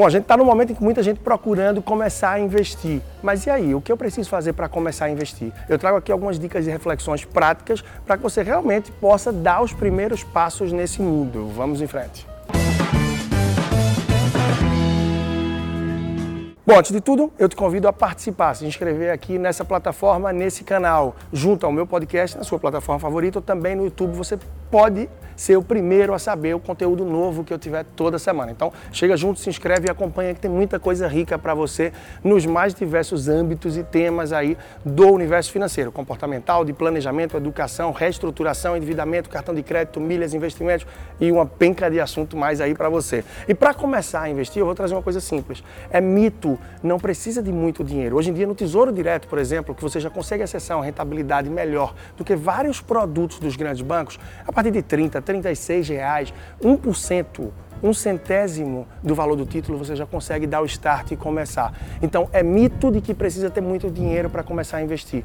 Bom, a gente está no momento em que muita gente procurando começar a investir. Mas e aí, o que eu preciso fazer para começar a investir? Eu trago aqui algumas dicas e reflexões práticas para que você realmente possa dar os primeiros passos nesse mundo. Vamos em frente. Bom, antes de tudo, eu te convido a participar, se inscrever aqui nessa plataforma, nesse canal, junto ao meu podcast, na sua plataforma favorita ou também no YouTube. Você pode ser o primeiro a saber o conteúdo novo que eu tiver toda semana. Então, chega junto, se inscreve e acompanha que tem muita coisa rica para você nos mais diversos âmbitos e temas aí do universo financeiro, comportamental, de planejamento, educação, reestruturação, endividamento, cartão de crédito, milhas, investimentos e uma penca de assunto mais aí para você. E para começar a investir, eu vou trazer uma coisa simples. É mito, não precisa de muito dinheiro. Hoje em dia no Tesouro Direto, por exemplo, que você já consegue acessar uma rentabilidade melhor do que vários produtos dos grandes bancos, a partir de 30, 36 reais, 1%, um centésimo do valor do título, você já consegue dar o start e começar. Então, é mito de que precisa ter muito dinheiro para começar a investir.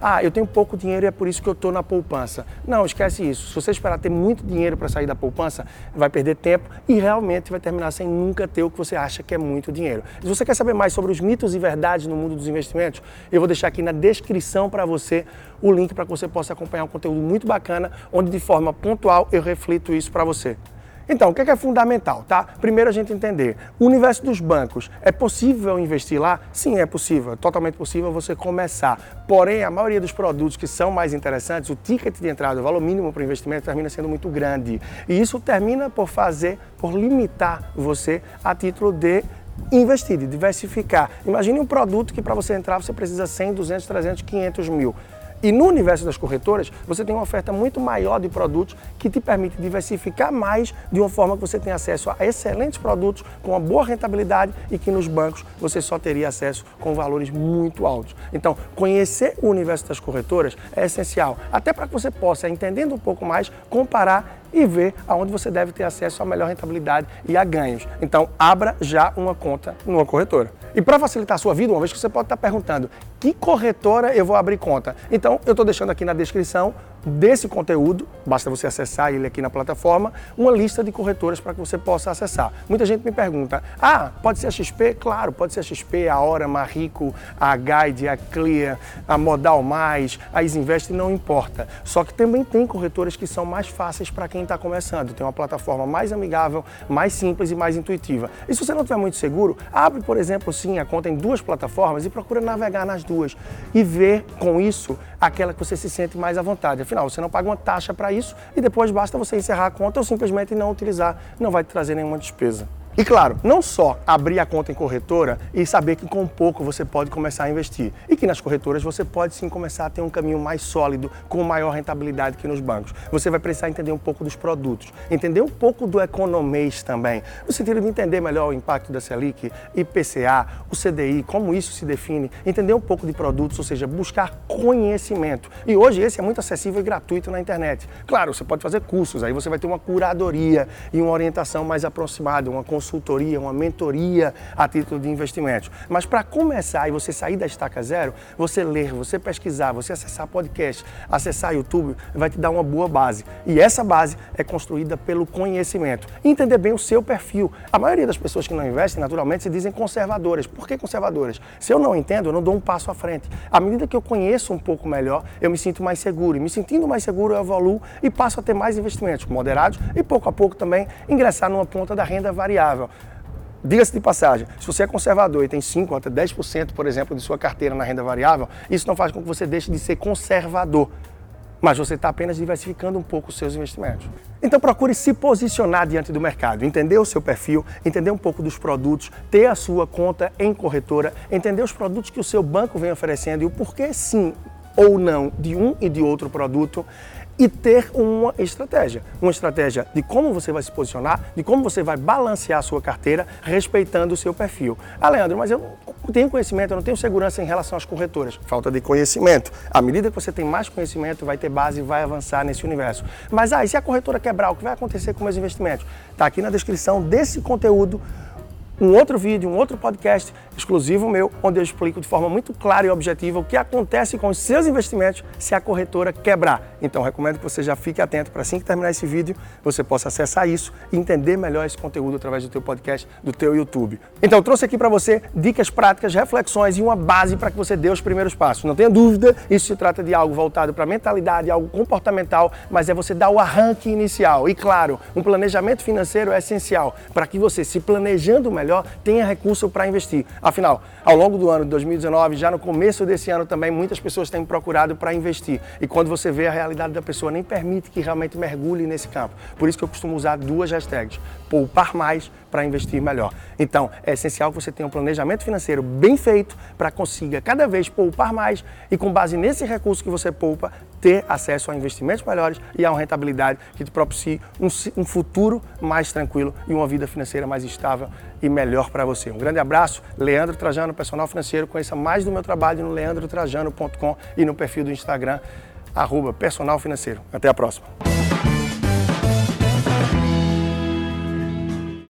Ah, eu tenho pouco dinheiro e é por isso que eu estou na poupança. Não, esquece isso. Se você esperar ter muito dinheiro para sair da poupança, vai perder tempo e realmente vai terminar sem nunca ter o que você acha que é muito dinheiro. Se você quer saber mais sobre os mitos e verdades no mundo dos investimentos, eu vou deixar aqui na descrição para você o link para que você possa acompanhar um conteúdo muito bacana, onde de forma pontual eu reflito isso para você. Então, o que é, é fundamental, tá? Primeiro a gente entender, o universo dos bancos, é possível investir lá? Sim, é possível, é totalmente possível você começar. Porém, a maioria dos produtos que são mais interessantes, o ticket de entrada, o valor mínimo para o investimento termina sendo muito grande. E isso termina por fazer, por limitar você a título de investir, de diversificar. Imagine um produto que para você entrar você precisa 100, 200, 300, 500 mil. E no universo das corretoras, você tem uma oferta muito maior de produtos que te permite diversificar mais de uma forma que você tem acesso a excelentes produtos com uma boa rentabilidade e que nos bancos você só teria acesso com valores muito altos. Então, conhecer o universo das corretoras é essencial, até para que você possa, entendendo um pouco mais, comparar e ver aonde você deve ter acesso a melhor rentabilidade e a ganhos. Então, abra já uma conta numa corretora. E para facilitar a sua vida, uma vez que você pode estar perguntando que corretora eu vou abrir conta, então eu estou deixando aqui na descrição desse conteúdo, basta você acessar ele aqui na plataforma, uma lista de corretoras para que você possa acessar. Muita gente me pergunta: ah, pode ser a XP? Claro, pode ser a XP, a Hora, a Marico, a Guide, a Clear, a Modal Mais, a Isinvest, não importa. Só que também tem corretoras que são mais fáceis para quem está começando, tem uma plataforma mais amigável, mais simples e mais intuitiva. E se você não estiver muito seguro, abre, por exemplo, sim, a conta em duas plataformas e procura navegar nas duas e ver com isso aquela que você se sente mais à vontade. Afinal, você não paga uma taxa para isso e depois basta você encerrar a conta ou simplesmente não utilizar, não vai te trazer nenhuma despesa. E claro, não só abrir a conta em corretora e saber que com pouco você pode começar a investir, e que nas corretoras você pode sim começar a ter um caminho mais sólido, com maior rentabilidade que nos bancos. Você vai precisar entender um pouco dos produtos, entender um pouco do economês também, no sentido de entender melhor o impacto da Selic, IPCA, o CDI, como isso se define, entender um pouco de produtos, ou seja, buscar conhecimento. E hoje esse é muito acessível e gratuito na internet. Claro, você pode fazer cursos, aí você vai ter uma curadoria e uma orientação mais aproximada, uma consulta consultoria, uma mentoria a título de investimentos. Mas para começar e você sair da estaca zero, você ler, você pesquisar, você acessar podcast, acessar YouTube, vai te dar uma boa base. E essa base é construída pelo conhecimento. entender bem o seu perfil. A maioria das pessoas que não investem, naturalmente, se dizem conservadoras. Por que conservadoras? Se eu não entendo, eu não dou um passo à frente. À medida que eu conheço um pouco melhor, eu me sinto mais seguro. E me sentindo mais seguro, eu evoluo e passo a ter mais investimentos moderados e pouco a pouco também ingressar numa ponta da renda variável Diga-se de passagem, se você é conservador e tem 5 até 10%, por exemplo, de sua carteira na renda variável, isso não faz com que você deixe de ser conservador, mas você está apenas diversificando um pouco os seus investimentos. Então procure se posicionar diante do mercado, entender o seu perfil, entender um pouco dos produtos, ter a sua conta em corretora, entender os produtos que o seu banco vem oferecendo e o porquê sim ou não de um e de outro produto e ter uma estratégia. Uma estratégia de como você vai se posicionar, de como você vai balancear a sua carteira, respeitando o seu perfil. Ah, Leandro, mas eu não tenho conhecimento, eu não tenho segurança em relação às corretoras. Falta de conhecimento. À medida que você tem mais conhecimento, vai ter base e vai avançar nesse universo. Mas, ah, e se a corretora quebrar, o que vai acontecer com meus investimentos? Está aqui na descrição desse conteúdo um outro vídeo, um outro podcast exclusivo meu, onde eu explico de forma muito clara e objetiva o que acontece com os seus investimentos se a corretora quebrar. Então, recomendo que você já fique atento para assim que terminar esse vídeo, você possa acessar isso e entender melhor esse conteúdo através do teu podcast, do teu YouTube. Então, eu trouxe aqui para você dicas práticas, reflexões e uma base para que você dê os primeiros passos. Não tenha dúvida, isso se trata de algo voltado para mentalidade, algo comportamental, mas é você dar o arranque inicial. E claro, um planejamento financeiro é essencial para que você, se planejando melhor, melhor, tenha recurso para investir. Afinal, ao longo do ano de 2019, já no começo desse ano também, muitas pessoas têm procurado para investir. E quando você vê a realidade da pessoa, nem permite que realmente mergulhe nesse campo. Por isso que eu costumo usar duas hashtags: poupar mais para investir melhor. Então, é essencial que você tenha um planejamento financeiro bem feito para consiga cada vez poupar mais e com base nesse recurso que você poupa, ter acesso a investimentos melhores e a uma rentabilidade que te propicie um, um futuro mais tranquilo e uma vida financeira mais estável e melhor para você. Um grande abraço, Leandro Trajano, personal financeiro. Conheça mais do meu trabalho no leandrotrajano.com e no perfil do Instagram, arroba personal financeiro. Até a próxima.